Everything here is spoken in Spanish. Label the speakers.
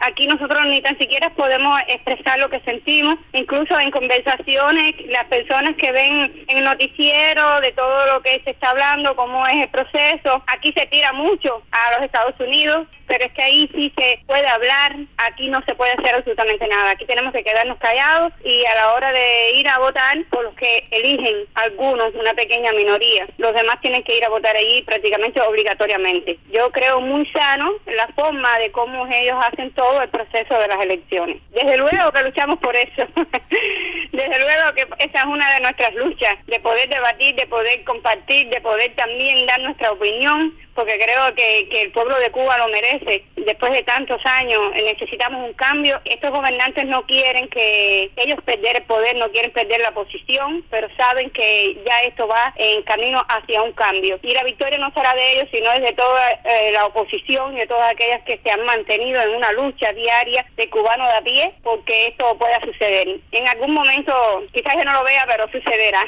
Speaker 1: Aquí nosotros ni tan siquiera podemos expresar lo que sentimos, incluso en conversaciones, las personas que ven en el noticiero de todo lo que se está hablando, cómo es el proceso, aquí se tira mucho a los Estados Unidos, pero es que ahí sí se puede hablar, aquí no se puede hacer absolutamente nada, aquí tenemos que quedarnos callados y a la hora de ir a votar por los que eligen algunos, una pequeña minoría, los demás tienen que ir a votar allí prácticamente obligatoriamente. Yo creo muy sano la forma de cómo ellos hacen todo el proceso de las elecciones. Desde luego que luchamos por eso. Desde luego que esa es una de nuestras luchas, de poder debatir, de poder compartir, de poder también dar nuestra opinión, porque creo que, que el pueblo de Cuba lo merece. Después de tantos años necesitamos un cambio. Estos gobernantes no quieren que ellos perder el poder, no quieren perder la posición, pero saben que ya esto va en camino hacia un cambio. Y la victoria no será de ellos, sino es de toda eh, la oposición y de todas aquellas que se han mantenido en una lucha diaria de cubano de a pie, porque esto pueda suceder. En algún momento, quizás yo no lo vea, pero sucederá.